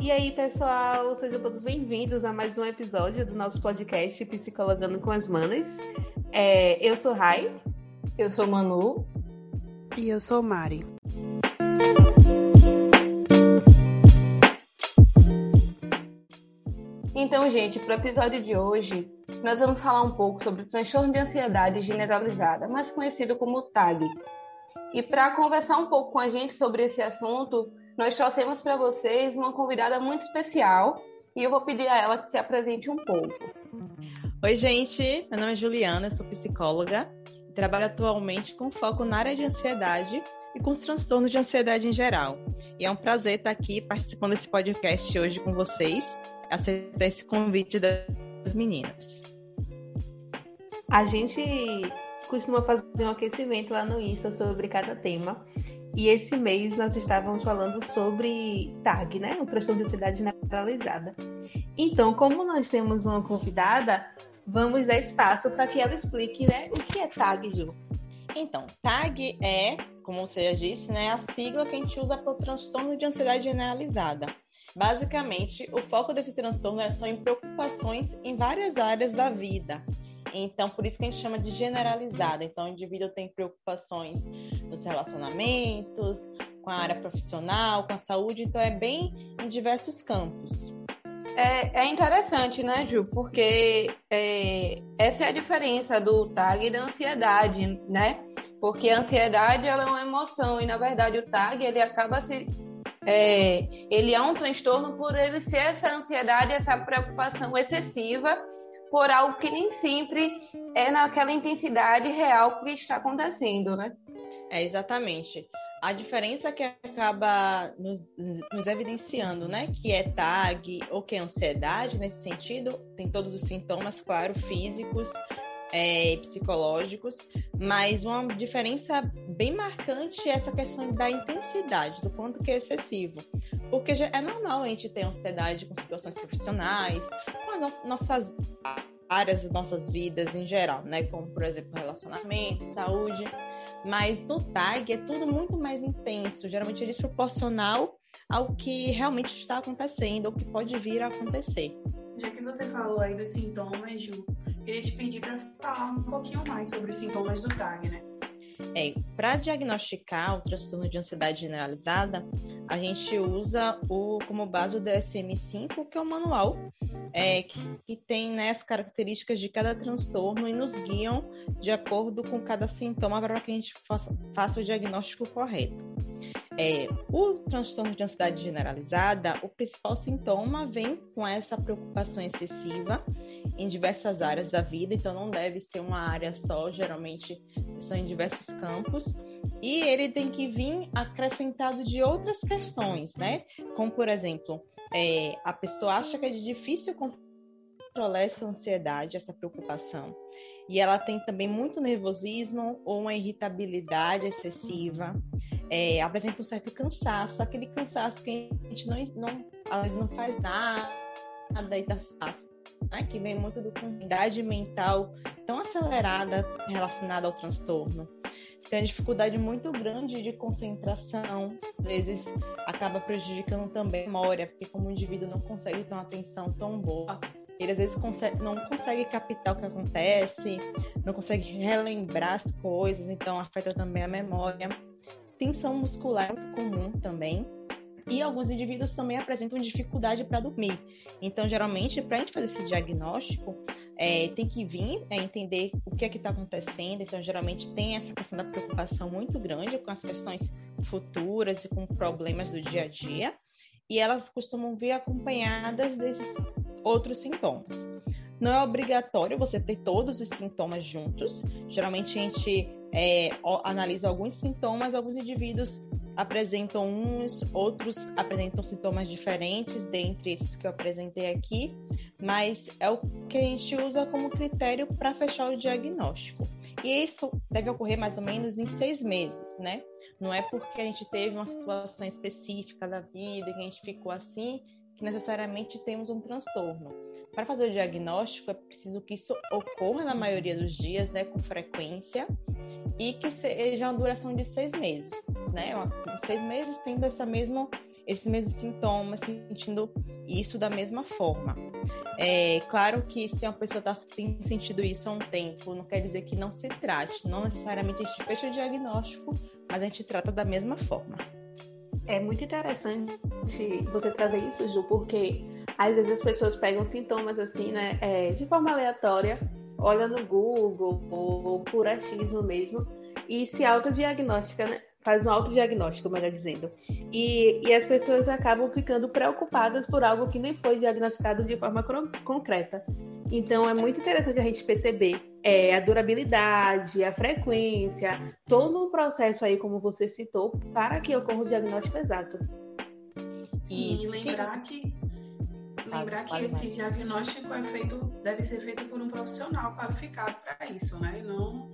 E aí, pessoal, sejam todos bem-vindos a mais um episódio do nosso podcast Psicologando com as Manas. É, eu sou Rai. Eu sou Manu. E eu sou Mari. Então, gente, para o episódio de hoje, nós vamos falar um pouco sobre o transtorno de ansiedade generalizada, mais conhecido como TAG. E para conversar um pouco com a gente sobre esse assunto, nós trouxemos para vocês uma convidada muito especial e eu vou pedir a ela que se apresente um pouco. Oi, gente. Meu nome é Juliana, sou psicóloga e trabalho atualmente com foco na área de ansiedade e com os transtornos de ansiedade em geral. E é um prazer estar aqui participando desse podcast hoje com vocês, aceitar esse convite das meninas. A gente costuma fazer um aquecimento lá no Insta sobre cada tema. E esse mês nós estávamos falando sobre TAG, né? O transtorno de ansiedade generalizada. Então, como nós temos uma convidada, vamos dar espaço para que ela explique, né, o que é TAG, Ju. Então, TAG é, como você já disse, né, a sigla que a gente usa para o transtorno de ansiedade generalizada. Basicamente, o foco desse transtorno é só em preocupações em várias áreas da vida, então, por isso que a gente chama de generalizada. Então, o indivíduo tem preocupações nos relacionamentos, com a área profissional, com a saúde, então é bem em diversos campos. É, é interessante, né, Ju? Porque é, essa é a diferença do TAG e da ansiedade, né? Porque a ansiedade ela é uma emoção e, na verdade, o TAG ele acaba se é, ele é um transtorno por ele ser essa ansiedade, essa preocupação excessiva por algo que nem sempre é naquela intensidade real que está acontecendo, né? É, exatamente. A diferença que acaba nos, nos, evidenciando, né, que é TAG ou que é ansiedade, nesse sentido, tem todos os sintomas, claro, físicos é, e psicológicos, mas uma diferença bem marcante é essa questão da intensidade, do quanto que é excessivo. Porque é normal a gente ter ansiedade com situações profissionais, com as nossas áreas das nossas vidas em geral, né? Como, por exemplo, relacionamento, saúde. Mas no TAG é tudo muito mais intenso, geralmente é desproporcional ao que realmente está acontecendo ou que pode vir a acontecer. Já que você falou aí dos sintomas, Ju, queria te pedir para falar um pouquinho mais sobre os sintomas do TAG, né? É, para diagnosticar o transtorno de ansiedade generalizada, a gente usa o, como base o DSM-5, que é o manual é, que, que, tem né, as características de cada transtorno e nos guiam de acordo com cada sintoma para que a gente faça, faça o diagnóstico correto. É, o transtorno de ansiedade generalizada, o principal sintoma vem com essa preocupação excessiva em diversas áreas da vida, então não deve ser uma área só, geralmente são em diversos campos. E ele tem que vir acrescentado de outras questões, né? Como, por exemplo, é, a pessoa acha que é difícil controlar essa ansiedade, essa preocupação. E ela tem também muito nervosismo ou uma irritabilidade excessiva. É, apresenta um certo cansaço, aquele cansaço que a gente não, não, às vezes não faz nada e tá né? que vem muito do com idade mental tão acelerada relacionada ao transtorno tem uma dificuldade muito grande de concentração, às vezes acaba prejudicando também a memória, porque como o indivíduo não consegue ter uma atenção tão boa, ele às vezes consegue, não consegue captar o que acontece, não consegue relembrar as coisas, então afeta também a memória. Tensão muscular é muito comum também. E alguns indivíduos também apresentam dificuldade para dormir. Então, geralmente, para a gente fazer esse diagnóstico, é, tem que vir é, entender o que é que está acontecendo. Então, geralmente tem essa questão da preocupação muito grande com as questões futuras e com problemas do dia a dia. E elas costumam vir acompanhadas desses outros sintomas. Não é obrigatório você ter todos os sintomas juntos. Geralmente a gente é, analisa alguns sintomas, alguns indivíduos apresentam uns, outros apresentam sintomas diferentes, dentre esses que eu apresentei aqui, mas é o que a gente usa como critério para fechar o diagnóstico. E isso deve ocorrer mais ou menos em seis meses, né? Não é porque a gente teve uma situação específica da vida que a gente ficou assim que necessariamente temos um transtorno. Para fazer o diagnóstico, é preciso que isso ocorra na maioria dos dias, né, com frequência, e que seja uma duração de seis meses, né? Seis meses tendo essa mesma esses mesmos sintomas, sentindo isso da mesma forma. É claro que se uma pessoa está tem sentido isso há um tempo, não quer dizer que não se trate. Não necessariamente a gente fecha o diagnóstico, mas a gente trata da mesma forma. É muito interessante você trazer isso, Ju, porque às vezes as pessoas pegam sintomas assim, né, é, de forma aleatória, olha no Google ou por achismo mesmo e se autodiagnostica, né? faz um autodiagnóstico, melhor dizendo. E, e as pessoas acabam ficando preocupadas por algo que nem foi diagnosticado de forma concreta. Então é muito interessante a gente perceber é, a durabilidade, a frequência, todo o processo aí, como você citou, para que ocorra o diagnóstico exato. E lembrar que lembrar que esse diagnóstico é feito, deve ser feito por um profissional qualificado para isso, né? E não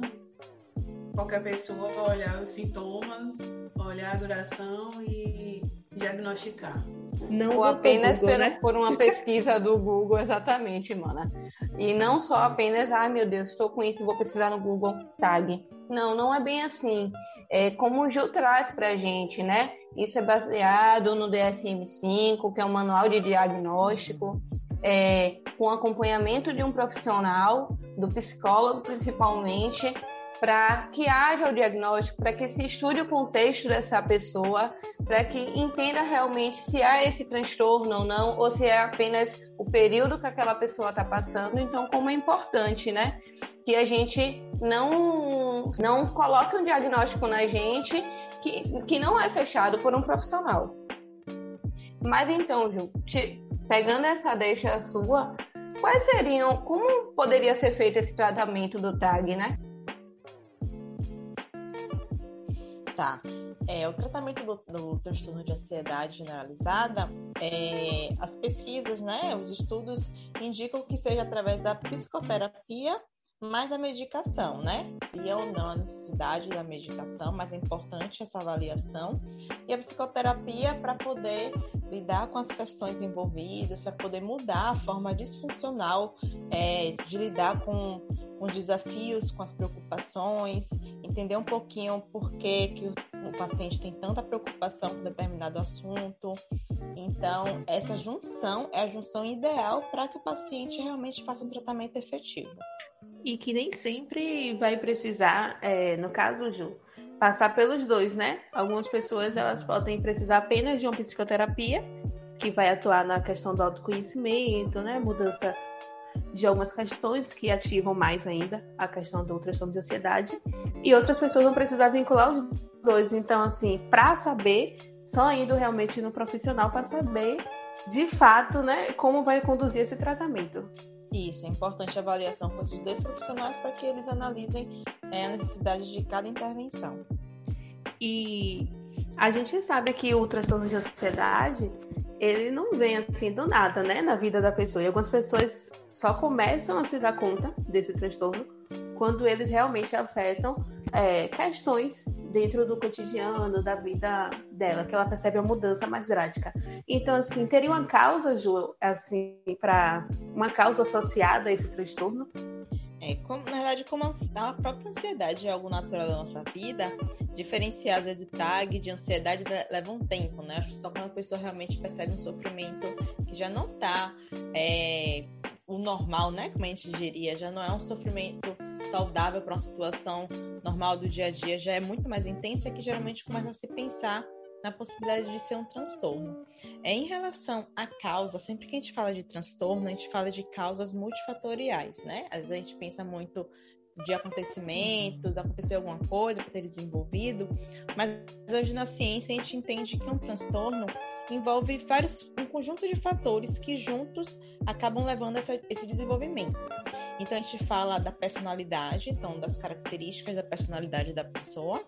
qualquer pessoa vai olhar os sintomas, olhar a duração e diagnosticar. Não Ou apenas Google, né? por uma pesquisa do Google, exatamente, mana. E não só apenas, ai ah, meu Deus, estou com isso, vou precisar no Google Tag. Não, não é bem assim. É como o Gil traz para a gente, né? Isso é baseado no DSM-5, que é um manual de diagnóstico, é, com acompanhamento de um profissional, do psicólogo principalmente, para que haja o diagnóstico, para que se estude o contexto dessa pessoa, para que entenda realmente se há esse transtorno ou não, ou se é apenas o período que aquela pessoa está passando. Então, como é importante, né, que a gente não não coloque um diagnóstico na gente que, que não é fechado por um profissional. Mas então, Ju, te, pegando essa deixa sua, quais seriam, como poderia ser feito esse tratamento do TAG, né? Tá. É, o tratamento do, do transtorno de ansiedade generalizada, é, as pesquisas, né, os estudos indicam que seja através da psicoterapia mais a medicação, né? E ou não a necessidade da medicação, mas é importante essa avaliação. E a psicoterapia para poder lidar com as questões envolvidas, para poder mudar a forma disfuncional é, de lidar com, com os desafios, com as preocupações, entender um pouquinho por que, que o, o paciente tem tanta preocupação com determinado assunto. Então, essa junção é a junção ideal para que o paciente realmente faça um tratamento efetivo. E que nem sempre vai precisar, é, no caso, Ju, passar pelos dois, né? Algumas pessoas elas podem precisar apenas de uma psicoterapia, que vai atuar na questão do autoconhecimento, né? Mudança de algumas questões que ativam mais ainda a questão do transtorno de ansiedade. E outras pessoas vão precisar vincular os dois. Então, assim, para saber, só indo realmente no profissional para saber de fato, né, como vai conduzir esse tratamento. Isso, é importante a avaliação com esses dois profissionais para que eles analisem é, a necessidade de cada intervenção. E a gente sabe que o transtorno de ansiedade ele não vem assim do nada, né, na vida da pessoa. E algumas pessoas só começam a se dar conta desse transtorno quando eles realmente afetam é, questões dentro do cotidiano, da vida dela, que ela percebe a mudança mais drástica. Então, assim, teria uma causa, Ju, assim, para uma causa associada a esse transtorno? É, como, na verdade, como a própria ansiedade é algo natural da nossa vida, diferenciar às vezes tag de ansiedade leva um tempo, né? Só quando a pessoa realmente percebe um sofrimento que já não tá é, o normal, né? Como a gente diria, já não é um sofrimento saudável para uma situação normal do dia a dia, já é muito mais intensa que geralmente começa a se pensar na possibilidade de ser um transtorno. É em relação à causa, sempre que a gente fala de transtorno, a gente fala de causas multifatoriais, né? Às vezes a gente pensa muito de acontecimentos, aconteceu alguma coisa para ter desenvolvido, mas hoje na ciência a gente entende que um transtorno envolve vários um conjunto de fatores que juntos acabam levando a esse desenvolvimento. Então a gente fala da personalidade, então das características da personalidade da pessoa,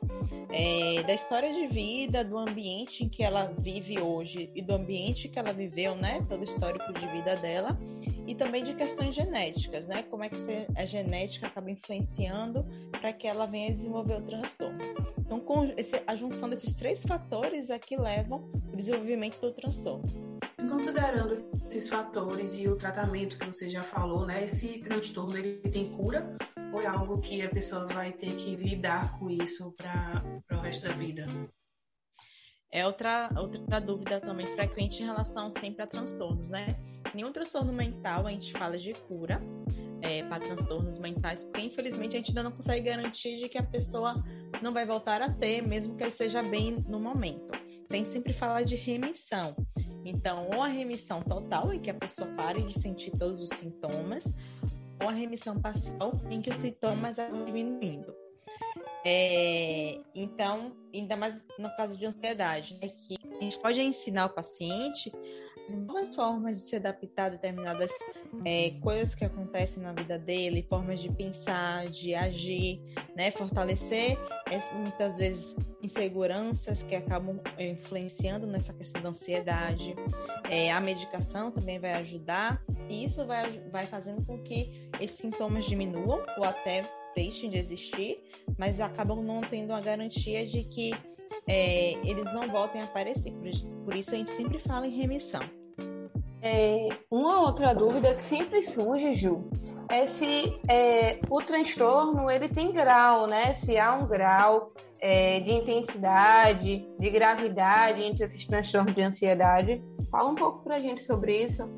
é, da história de vida, do ambiente em que ela vive hoje e do ambiente que ela viveu, né? Todo o histórico de vida dela e também de questões genéticas, né? Como é que a genética acaba influenciando para que ela venha desenvolver o transtorno. Então, com esse, a junção desses três fatores é que levam o desenvolvimento do transtorno. Considerando esses fatores e o tratamento que você já falou, né? Esse transtorno ele tem cura ou é algo que a pessoa vai ter que lidar com isso para o resto da vida? É outra, outra dúvida também frequente em relação sempre a transtornos, né? Nenhum transtorno mental a gente fala de cura é, para transtornos mentais, porque infelizmente a gente ainda não consegue garantir de que a pessoa não vai voltar a ter, mesmo que ele seja bem no momento. Tem sempre falar de remissão. Então, ou a remissão total, em que a pessoa pare de sentir todos os sintomas, ou a remissão parcial, em que os sintomas vão diminuindo. É, então, ainda mais no caso de ansiedade, né, que a gente pode ensinar o paciente as novas formas de se adaptar a determinadas é, coisas que acontecem na vida dele, formas de pensar, de agir, né, fortalecer muitas vezes inseguranças que acabam é, influenciando nessa questão da ansiedade. É, a medicação também vai ajudar e isso vai, vai fazendo com que esses sintomas diminuam ou até deixem de existir, mas acabam não tendo a garantia de que é, eles não voltem a aparecer. Por isso, a gente sempre fala em remissão. É, uma outra dúvida que sempre surge, Ju, é se é, o transtorno ele tem grau, né? Se há um grau é, de intensidade, de gravidade entre esses transtornos de ansiedade. Fala um pouco para a gente sobre isso.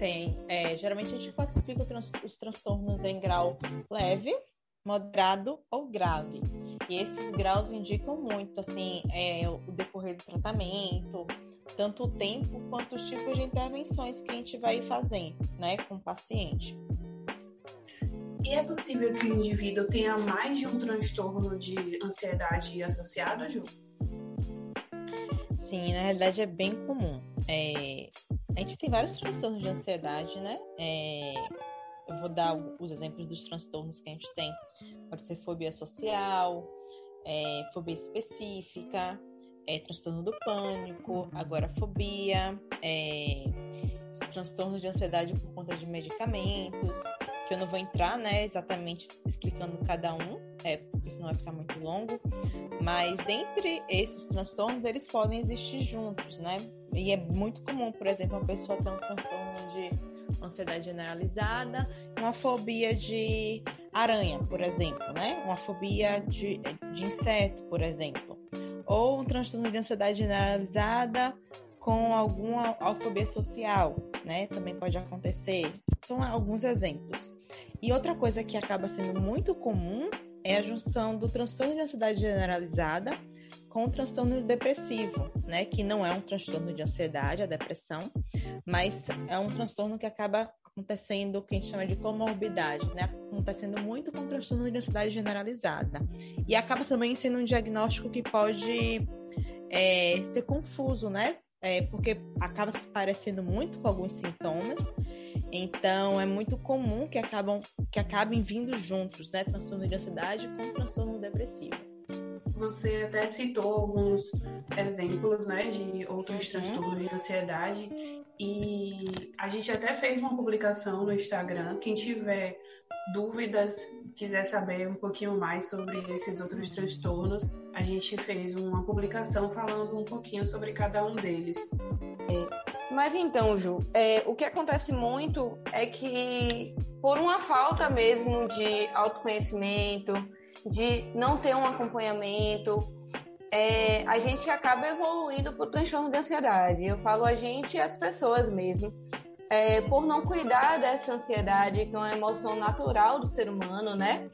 Tem. É, geralmente a gente classifica os transtornos em grau leve, moderado ou grave. E esses graus indicam muito, assim, é, o decorrer do tratamento, tanto o tempo quanto os tipos de intervenções que a gente vai fazendo, né, com o paciente. E é possível que o indivíduo tenha mais de um transtorno de ansiedade associado, Ju? Sim, na realidade é bem comum. É, a gente tem vários transtornos de ansiedade, né? É, eu vou dar os exemplos dos transtornos que a gente tem. Pode ser fobia social, é, fobia específica, é, transtorno do pânico, agorafobia, é, transtorno de ansiedade por conta de medicamentos, que eu não vou entrar, né, exatamente explicando cada um, é, porque senão vai ficar muito longo, mas dentre esses transtornos, eles podem existir juntos, né, e é muito comum, por exemplo, uma pessoa ter um transtorno de ansiedade generalizada, uma fobia de aranha, por exemplo, né, uma fobia de, de inseto, por exemplo, ou um transtorno de ansiedade generalizada com alguma alfobia social, né? Também pode acontecer. São alguns exemplos. E outra coisa que acaba sendo muito comum é a junção do transtorno de ansiedade generalizada com o transtorno depressivo, né? Que não é um transtorno de ansiedade, a depressão, mas é um transtorno que acaba acontecendo o que a gente chama de comorbidade, né? Acontecendo muito com transtorno de ansiedade generalizada. E acaba também sendo um diagnóstico que pode é, ser confuso, né? É, porque acaba se parecendo muito com alguns sintomas. Então, é muito comum que, acabam, que acabem vindo juntos, né? Transtorno de ansiedade com transtorno depressivo. Você até citou alguns exemplos, né, de outros uhum. transtornos de ansiedade e a gente até fez uma publicação no Instagram. Quem tiver dúvidas, quiser saber um pouquinho mais sobre esses outros transtornos, a gente fez uma publicação falando um pouquinho sobre cada um deles. É, mas então, Ju, é, o que acontece muito é que, por uma falta mesmo de autoconhecimento, de não ter um acompanhamento, é, a gente acaba evoluindo para o transtorno de ansiedade. Eu falo a gente e as pessoas mesmo. É, por não cuidar dessa ansiedade, que é uma emoção natural do ser humano, né?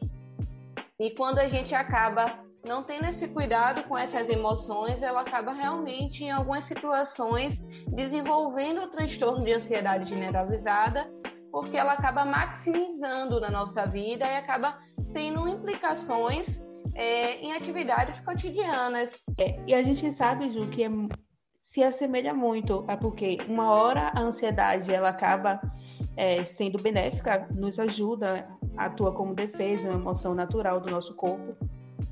E quando a gente acaba não tendo esse cuidado com essas emoções, ela acaba realmente, em algumas situações, desenvolvendo o transtorno de ansiedade generalizada, porque ela acaba maximizando na nossa vida e acaba tendo implicações é, em atividades cotidianas. É, e a gente sabe, Ju, que é, se assemelha muito a porque uma hora a ansiedade ela acaba é, sendo benéfica, nos ajuda, atua como defesa, uma emoção natural do nosso corpo,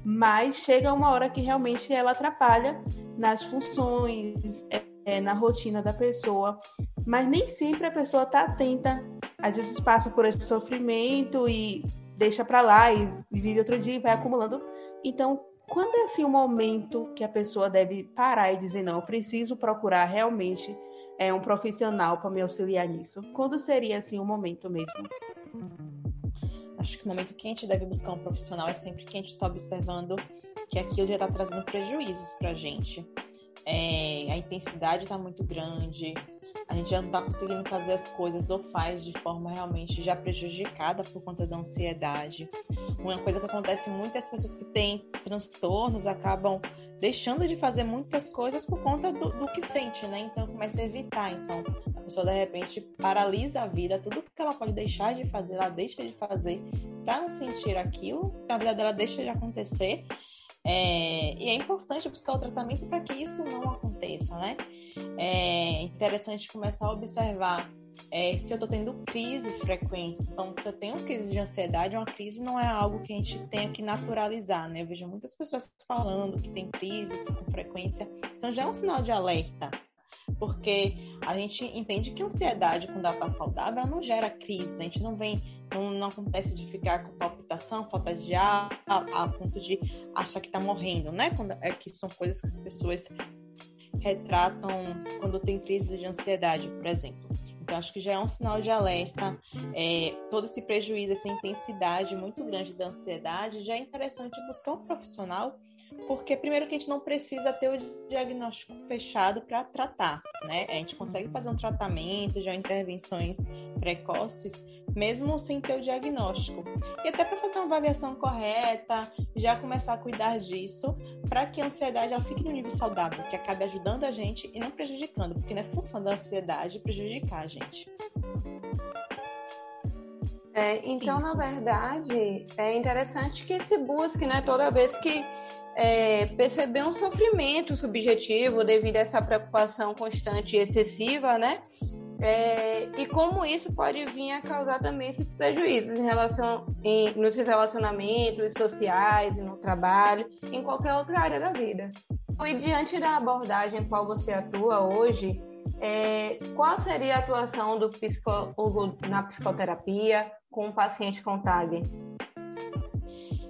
mas chega uma hora que realmente ela atrapalha nas funções, é, é na rotina da pessoa, mas nem sempre a pessoa está atenta, às vezes passa por esse sofrimento e deixa para lá e vive outro dia e vai acumulando. Então, quando é assim o momento que a pessoa deve parar e dizer não, eu preciso procurar realmente é um profissional para me auxiliar nisso? Quando seria assim o momento mesmo? Acho que o momento que a gente deve buscar um profissional é sempre que a gente está observando que aquilo já está trazendo prejuízos para a gente. é, a intensidade está muito grande, a gente já não está conseguindo fazer as coisas ou faz de forma realmente já prejudicada por conta da ansiedade. Uma coisa que acontece muito é as pessoas que têm transtornos acabam deixando de fazer muitas coisas por conta do, do que sente, né? Então começa a evitar. Então a pessoa de repente paralisa a vida, tudo que ela pode deixar de fazer, ela deixa de fazer para não sentir aquilo, a vida dela deixa de acontecer. É, e é importante buscar o tratamento para que isso não aconteça, né? É interessante começar a observar é, se eu estou tendo crises frequentes. Então, se eu tenho crise de ansiedade, uma crise não é algo que a gente tenha que naturalizar, né? Eu vejo muitas pessoas falando que tem crises com frequência. Então, já é um sinal de alerta. Porque a gente entende que a ansiedade, quando ela está saudável, ela não gera crise. A gente não vem, não, não acontece de ficar com palpitação, falta de ar, a, a ponto de achar que está morrendo, né? Quando, é que são coisas que as pessoas retratam quando tem crise de ansiedade, por exemplo. Então, acho que já é um sinal de alerta. É, todo esse prejuízo, essa intensidade muito grande da ansiedade, já é interessante buscar um profissional, porque, primeiro, que a gente não precisa ter o diagnóstico fechado para tratar, né? A gente consegue fazer um tratamento, já intervenções precoces, mesmo sem ter o diagnóstico. E até para fazer uma avaliação correta, já começar a cuidar disso, para que a ansiedade ela fique no nível saudável, que acabe ajudando a gente e não prejudicando, porque não é função da ansiedade prejudicar a gente. É, então, Isso. na verdade, é interessante que se busque, né, toda vez que é, perceber um sofrimento subjetivo devido a essa preocupação constante e excessiva, né? É, e como isso pode vir a causar também esses prejuízos em relação em, nos relacionamentos sociais, no trabalho, em qualquer outra área da vida. E diante da abordagem qual você atua hoje, é, qual seria a atuação do psicólogo na psicoterapia com o paciente com TAG?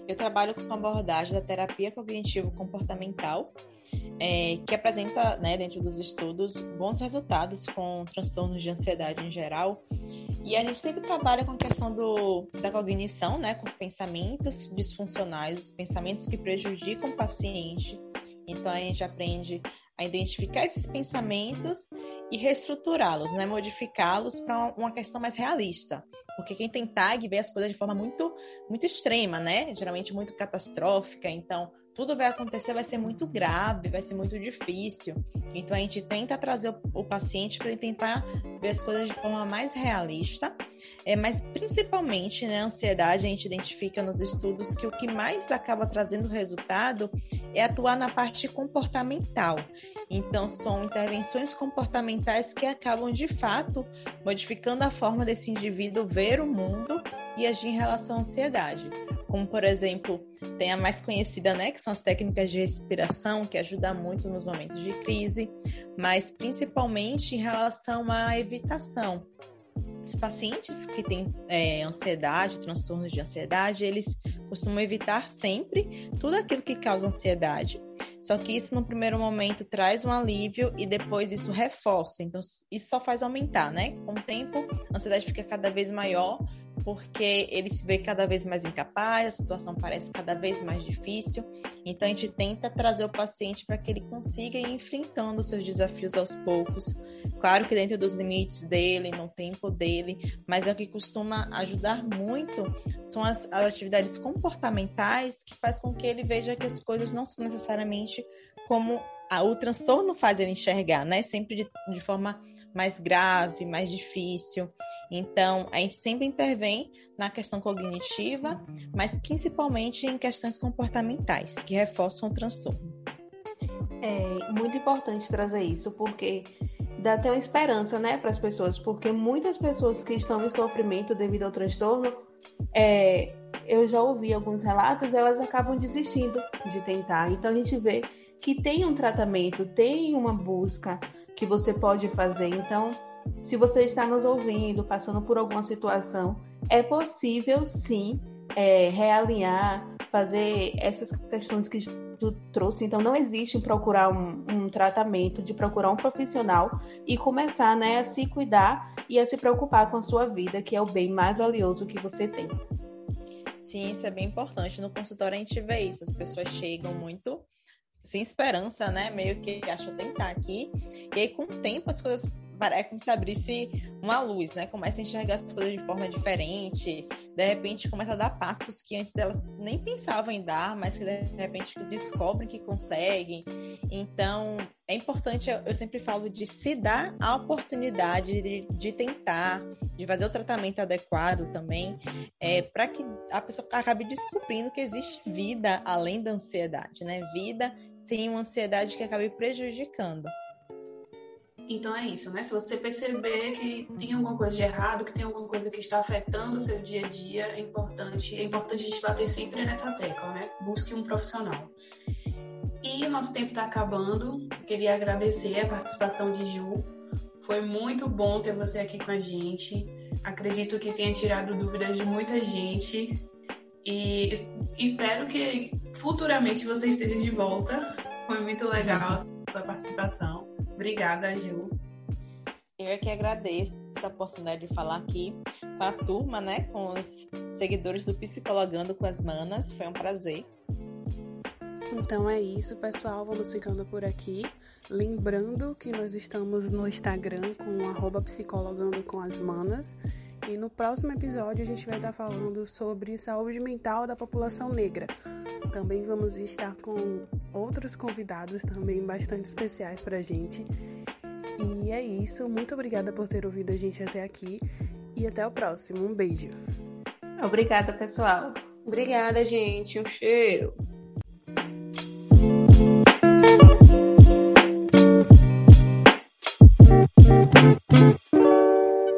Eu trabalho com a abordagem da terapia cognitivo-comportamental, é, que apresenta, né, dentro dos estudos, bons resultados com transtornos de ansiedade em geral. E a gente sempre trabalha com a questão do, da cognição, né, com os pensamentos disfuncionais, os pensamentos que prejudicam o paciente. Então a gente aprende a identificar esses pensamentos e reestruturá-los, né, modificá-los para uma questão mais realista. Porque quem tem tag vê as coisas de forma muito, muito extrema, né? Geralmente muito catastrófica. Então, tudo vai acontecer, vai ser muito grave, vai ser muito difícil. Então a gente tenta trazer o, o paciente para tentar ver as coisas de forma mais realista, é, mas principalmente né, a ansiedade a gente identifica nos estudos que o que mais acaba trazendo resultado é atuar na parte comportamental. Então são intervenções comportamentais que acabam de fato modificando a forma desse indivíduo ver o mundo e agir em relação à ansiedade como por exemplo, tem a mais conhecida, né, que são as técnicas de respiração, que ajudam muito nos momentos de crise, mas principalmente em relação à evitação. Os pacientes que têm é, ansiedade, transtornos de ansiedade, eles costumam evitar sempre tudo aquilo que causa ansiedade. Só que isso, no primeiro momento, traz um alívio e depois isso reforça. Então, isso só faz aumentar, né? Com o tempo, a ansiedade fica cada vez maior porque ele se vê cada vez mais incapaz, a situação parece cada vez mais difícil. Então a gente tenta trazer o paciente para que ele consiga ir enfrentando seus desafios aos poucos. Claro que dentro dos limites dele, no tempo dele, mas é o que costuma ajudar muito são as, as atividades comportamentais que faz com que ele veja que as coisas não são necessariamente como a, o transtorno faz ele enxergar, né? Sempre de, de forma mais grave, mais difícil. Então, a gente sempre intervém na questão cognitiva, mas principalmente em questões comportamentais, que reforçam o transtorno. É muito importante trazer isso, porque dá até uma esperança, né, para as pessoas, porque muitas pessoas que estão em sofrimento devido ao transtorno, é, eu já ouvi alguns relatos, elas acabam desistindo de tentar. Então, a gente vê que tem um tratamento, tem uma busca que você pode fazer. Então, se você está nos ouvindo, passando por alguma situação, é possível sim é, realinhar, fazer essas questões que tu trouxe. Então, não existe procurar um, um, tratamento, de procurar um profissional e começar né, a se cuidar e a se preocupar com a sua vida, que é o bem mais valioso que você tem. Sim, isso é bem importante. No consultório a gente vê isso. As pessoas chegam muito sem esperança, né? Meio que acho tentar aqui. E aí, com o tempo, as coisas é como se abrisse uma luz, né? Começa a enxergar as coisas de forma diferente. De repente, começa a dar passos que antes elas nem pensavam em dar, mas que de repente descobrem que conseguem. Então, é importante, eu sempre falo de se dar a oportunidade de, de tentar, de fazer o tratamento adequado também, é, para que a pessoa acabe descobrindo que existe vida além da ansiedade, né? Vida sem uma ansiedade que acabe prejudicando. Então é isso, né? Se você perceber que tem alguma coisa de errado, que tem alguma coisa que está afetando o seu dia a dia, é importante, é importante a gente bater sempre nessa tecla, né? Busque um profissional. E o nosso tempo está acabando. Queria agradecer a participação de Ju. Foi muito bom ter você aqui com a gente. Acredito que tenha tirado dúvidas de muita gente. E espero que futuramente você esteja de volta. Foi muito legal a sua participação. Obrigada, Ju. Eu é que agradeço a oportunidade de falar aqui com a turma, né, com os seguidores do Psicologando com as Manas. Foi um prazer. Então é isso, pessoal. Vamos ficando por aqui. Lembrando que nós estamos no Instagram com arroba psicologando com as manas. E no próximo episódio a gente vai estar falando sobre saúde mental da população negra. Também vamos estar com outros convidados também bastante especiais pra gente. E é isso. Muito obrigada por ter ouvido a gente até aqui. E até o próximo. Um beijo. Obrigada, pessoal. Obrigada, gente. Um cheiro.